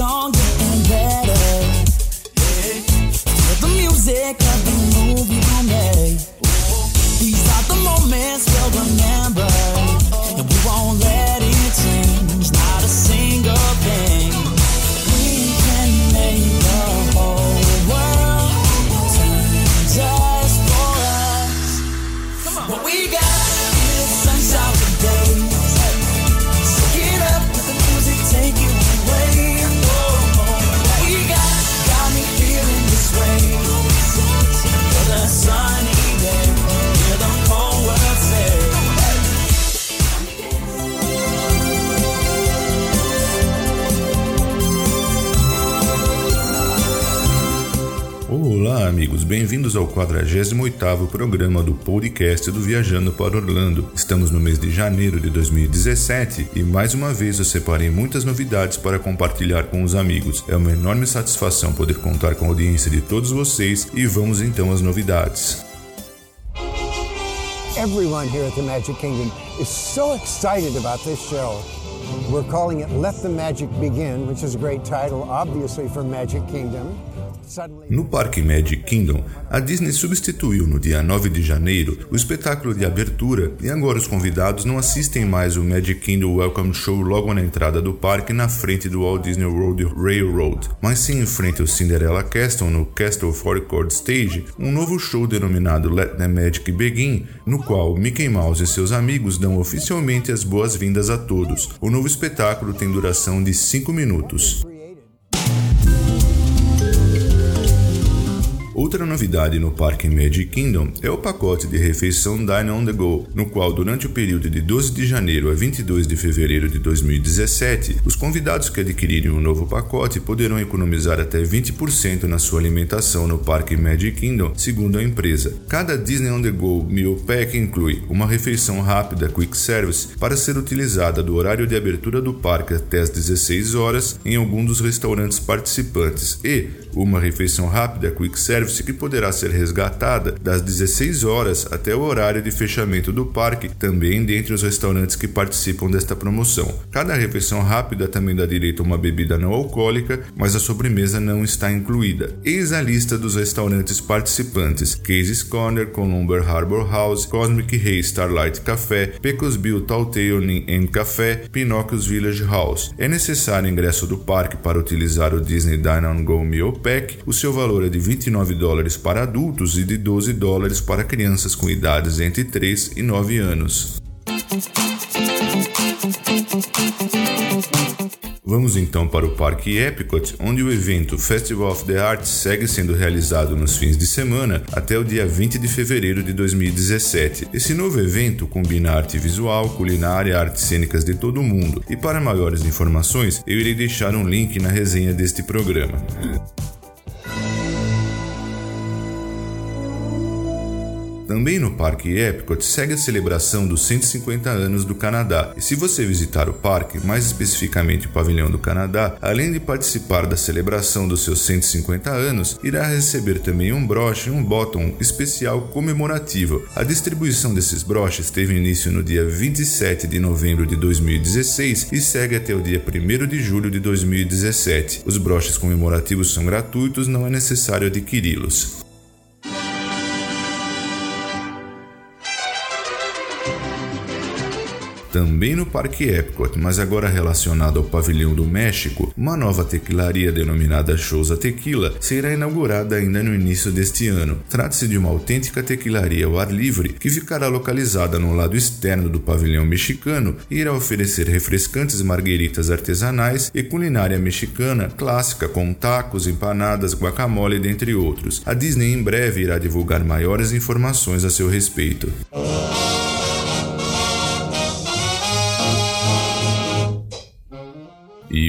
song bem-vindos ao 48º programa do podcast do Viajando para Orlando. Estamos no mês de janeiro de 2017 e mais uma vez eu separei muitas novidades para compartilhar com os amigos. É uma enorme satisfação poder contar com a audiência de todos vocês e vamos então às novidades. Everyone here at the Magic Kingdom is so excited about this show. We're calling it Let the Magic Begin, which is a great title, obviously, for Magic Kingdom. No Parque Magic Kingdom, a Disney substituiu no dia 9 de janeiro o espetáculo de abertura e agora os convidados não assistem mais o Magic Kingdom Welcome Show logo na entrada do parque na frente do Walt Disney World Railroad, mas sim em frente ao Cinderella Castle no Castle Forecourt Stage, um novo show denominado Let the Magic Begin, no qual Mickey Mouse e seus amigos dão oficialmente as boas-vindas a todos. O novo espetáculo tem duração de 5 minutos. Outra novidade no Parque Magic Kingdom é o pacote de refeição Dine on the Go, no qual, durante o período de 12 de janeiro a 22 de fevereiro de 2017, os convidados que adquirirem o novo pacote poderão economizar até 20% na sua alimentação no Parque Magic Kingdom, segundo a empresa. Cada Disney on the Go Meal Pack inclui uma refeição rápida Quick Service para ser utilizada do horário de abertura do parque até as 16 horas em algum dos restaurantes participantes e uma refeição rápida Quick Service que poderá ser resgatada das 16 horas até o horário de fechamento do parque, também dentre os restaurantes que participam desta promoção. Cada refeição rápida também dá direito a uma bebida não alcoólica, mas a sobremesa não está incluída. Eis a lista dos restaurantes participantes: Casey's Corner, Columber Harbor House, Cosmic Ray Starlight Café, Pecos Bill Talltale and Café, Pinocchio's Village House. É necessário ingresso do parque para utilizar o Disney Dine on Go Meal Pack. O seu valor é de 29 dólares para adultos e de 12 dólares para crianças com idades entre 3 e 9 anos. Vamos então para o Parque Epcot, onde o evento Festival of the Arts segue sendo realizado nos fins de semana até o dia 20 de fevereiro de 2017. Esse novo evento combina arte visual, culinária, artes cênicas de todo o mundo. E para maiores informações, eu irei deixar um link na resenha deste programa. Também no Parque Epcot segue a celebração dos 150 anos do Canadá. E se você visitar o parque, mais especificamente o Pavilhão do Canadá, além de participar da celebração dos seus 150 anos, irá receber também um broche e um bottom especial comemorativo. A distribuição desses broches teve início no dia 27 de novembro de 2016 e segue até o dia 1 de julho de 2017. Os broches comemorativos são gratuitos, não é necessário adquiri-los. Também no Parque Epcot, mas agora relacionado ao Pavilhão do México, uma nova tequilaria denominada Souza Tequila será inaugurada ainda no início deste ano. Trata-se de uma autêntica tequilaria ao ar livre que ficará localizada no lado externo do pavilhão mexicano e irá oferecer refrescantes margueritas artesanais e culinária mexicana clássica com tacos, empanadas, guacamole, dentre outros. A Disney em breve irá divulgar maiores informações a seu respeito.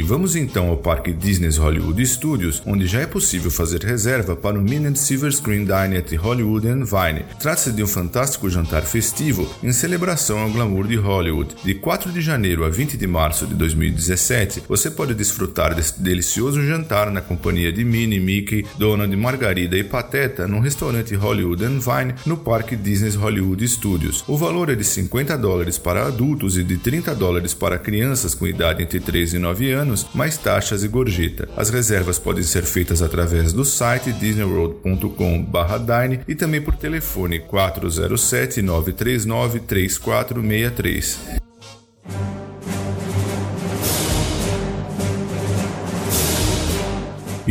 Vamos então ao Parque Disney's Hollywood Studios, onde já é possível fazer reserva para o Minute Silver Screen Dine at Hollywood and Vine. Trata-se de um fantástico jantar festivo em celebração ao glamour de Hollywood. De 4 de janeiro a 20 de março de 2017, você pode desfrutar deste delicioso jantar na companhia de Minnie, Mickey, Donald, Margarida e Pateta num restaurante Hollywood and Vine no Parque Disney's Hollywood Studios. O valor é de 50 dólares para adultos e de 30 dólares para crianças com idade entre 3 e 9 anos anos, mais taxas e gorjeta. As reservas podem ser feitas através do site disneyworld.com/dine e também por telefone 407 939 3463.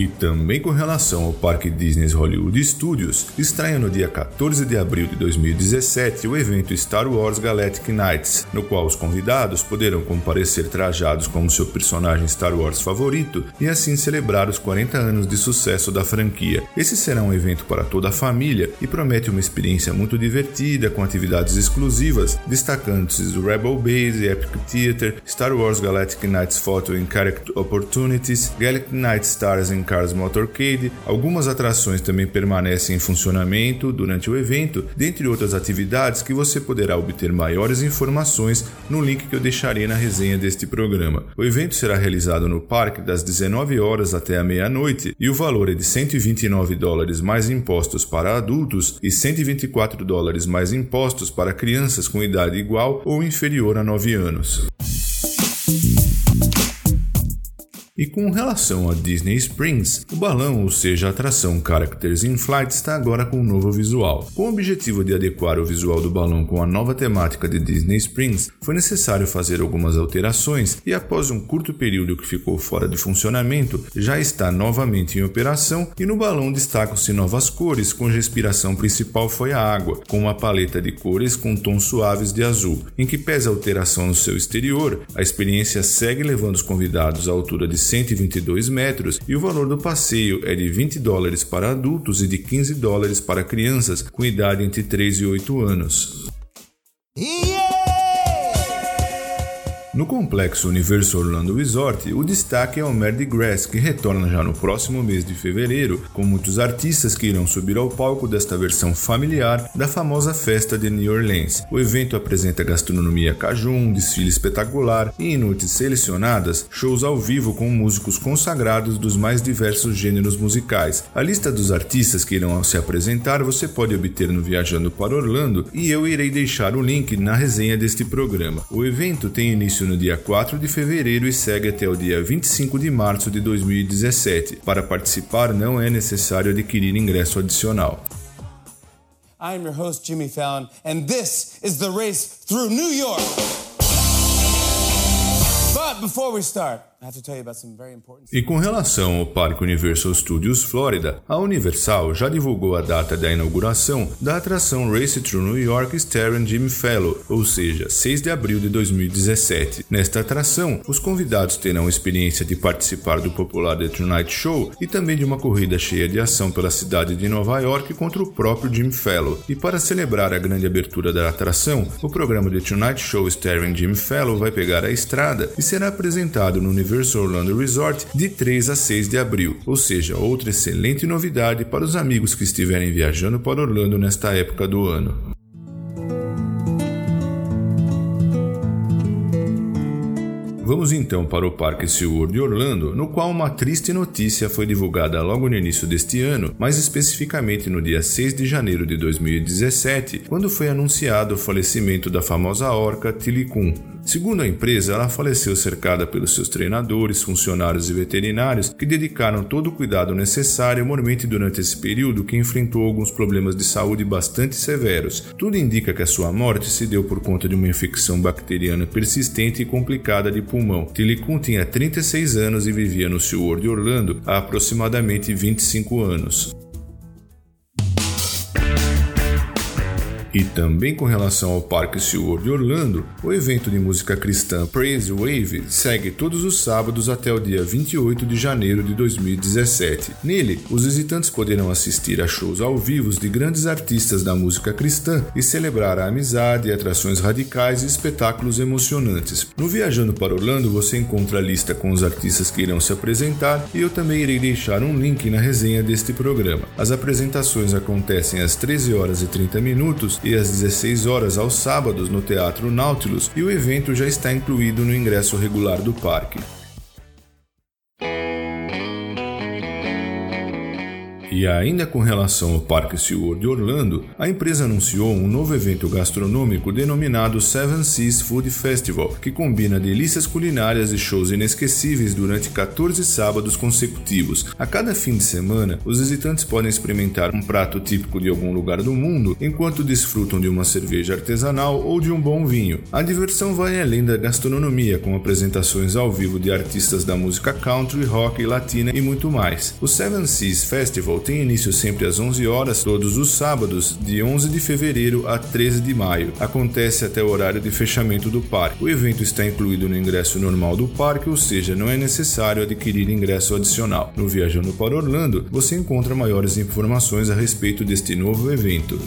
E também com relação ao Parque Disney Hollywood Studios, estreia no dia 14 de abril de 2017 o evento Star Wars Galactic Nights, no qual os convidados poderão comparecer trajados como seu personagem Star Wars favorito e assim celebrar os 40 anos de sucesso da franquia. Esse será um evento para toda a família e promete uma experiência muito divertida com atividades exclusivas, destacando-se o Rebel Base, Epic Theater, Star Wars Galactic Nights Photo and Character Opportunities, Galactic Night Stars and Cars Motorcade. Algumas atrações também permanecem em funcionamento durante o evento, dentre outras atividades que você poderá obter maiores informações no link que eu deixarei na resenha deste programa. O evento será realizado no parque das 19 horas até a meia-noite e o valor é de 129 dólares mais impostos para adultos e 124 dólares mais impostos para crianças com idade igual ou inferior a 9 anos. E com relação a Disney Springs, o balão, ou seja, a atração Characters in Flight, está agora com um novo visual. Com o objetivo de adequar o visual do balão com a nova temática de Disney Springs, foi necessário fazer algumas alterações e após um curto período que ficou fora de funcionamento, já está novamente em operação e no balão destacam-se novas cores, cuja inspiração principal foi a água, com uma paleta de cores com tons suaves de azul. Em que pesa a alteração no seu exterior, a experiência segue levando os convidados à altura de 122 metros e o valor do passeio é de 20 dólares para adultos e de 15 dólares para crianças com idade entre 3 e 8 anos. Yeah! No complexo Universo Orlando Resort, o destaque é o Mardi Gras, que retorna já no próximo mês de fevereiro, com muitos artistas que irão subir ao palco desta versão familiar da famosa festa de New Orleans. O evento apresenta gastronomia cajun, desfile espetacular e, em noites selecionadas, shows ao vivo com músicos consagrados dos mais diversos gêneros musicais. A lista dos artistas que irão se apresentar você pode obter no Viajando para Orlando e eu irei deixar o link na resenha deste programa. O evento tem início no dia 4 de fevereiro e segue até o dia 25 de março de 2017. Para participar, não é necessário adquirir ingresso adicional. Your host, Jimmy Fallon, and this is the race through New York. But before we start, e com relação ao Parque Universal Studios Florida, a Universal já divulgou a data da inauguração da atração Race Through New York starring Jimmy Fallon, ou seja, 6 de abril de 2017. Nesta atração, os convidados terão a experiência de participar do popular The Tonight Show e também de uma corrida cheia de ação pela cidade de Nova York contra o próprio Jimmy Fallon. E para celebrar a grande abertura da atração, o programa The Tonight Show starring Jimmy Fallon vai pegar a estrada e será apresentado no Universal Universal Orlando Resort de 3 a 6 de abril, ou seja, outra excelente novidade para os amigos que estiverem viajando para Orlando nesta época do ano. Vamos então para o Parque SeaWorld de Orlando, no qual uma triste notícia foi divulgada logo no início deste ano, mais especificamente no dia 6 de janeiro de 2017, quando foi anunciado o falecimento da famosa orca Tilicum. Segundo a empresa, ela faleceu cercada pelos seus treinadores, funcionários e veterinários que dedicaram todo o cuidado necessário, mormente durante esse período que enfrentou alguns problemas de saúde bastante severos. Tudo indica que a sua morte se deu por conta de uma infecção bacteriana persistente e complicada de pulmão. Tilicum tinha 36 anos e vivia no SeaWorld de Orlando há aproximadamente 25 anos. E também com relação ao Parque SeaWorld de Orlando, o evento de música cristã Praise Wave segue todos os sábados até o dia 28 de janeiro de 2017. Nele, os visitantes poderão assistir a shows ao vivo de grandes artistas da música cristã e celebrar a amizade, atrações radicais e espetáculos emocionantes. No Viajando para Orlando você encontra a lista com os artistas que irão se apresentar e eu também irei deixar um link na resenha deste programa. As apresentações acontecem às 13 horas e 30 minutos e às 16 horas aos sábados no Teatro Nautilus e o evento já está incluído no ingresso regular do parque. E ainda com relação ao Parque SeaWorld de Orlando, a empresa anunciou um novo evento gastronômico denominado Seven Seas Food Festival, que combina delícias culinárias e shows inesquecíveis durante 14 sábados consecutivos. A cada fim de semana, os visitantes podem experimentar um prato típico de algum lugar do mundo enquanto desfrutam de uma cerveja artesanal ou de um bom vinho. A diversão vai além da gastronomia, com apresentações ao vivo de artistas da música country, rock, latina e muito mais. O Seven Seas Festival tem início sempre às 11 horas, todos os sábados, de 11 de fevereiro a 13 de maio. Acontece até o horário de fechamento do parque. O evento está incluído no ingresso normal do parque, ou seja, não é necessário adquirir ingresso adicional. No Viajando para Orlando, você encontra maiores informações a respeito deste novo evento.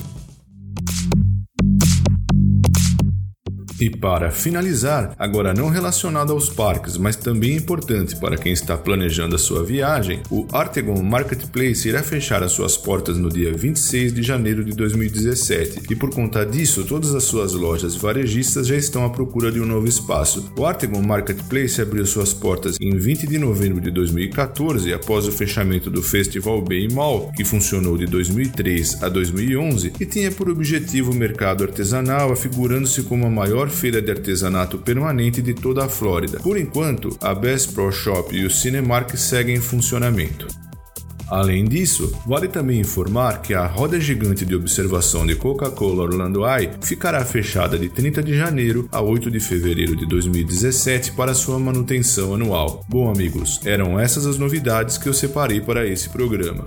E para finalizar, agora não relacionado aos parques, mas também importante para quem está planejando a sua viagem, o Artegon Marketplace irá fechar as suas portas no dia 26 de janeiro de 2017 e por conta disso, todas as suas lojas varejistas já estão à procura de um novo espaço. O Artegon Marketplace abriu suas portas em 20 de novembro de 2014 após o fechamento do Festival Bay Mall, que funcionou de 2003 a 2011 e tinha por objetivo o mercado artesanal, afigurando-se como a maior feira de artesanato permanente de toda a Flórida. Por enquanto, a Best Pro Shop e o Cinemark seguem em funcionamento. Além disso, vale também informar que a roda gigante de observação de Coca-Cola Orlando Eye ficará fechada de 30 de janeiro a 8 de fevereiro de 2017 para sua manutenção anual. Bom, amigos, eram essas as novidades que eu separei para esse programa.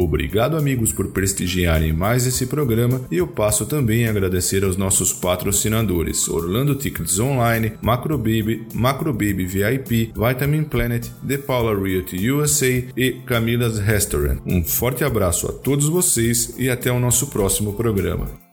Obrigado, amigos, por prestigiarem mais esse programa e eu passo também a agradecer aos nossos patrocinadores Orlando Tickets Online, Macrobaby, Macrobaby VIP, Vitamin Planet, The Paula Realty USA e Camila's Restaurant. Um forte abraço a todos vocês e até o nosso próximo programa.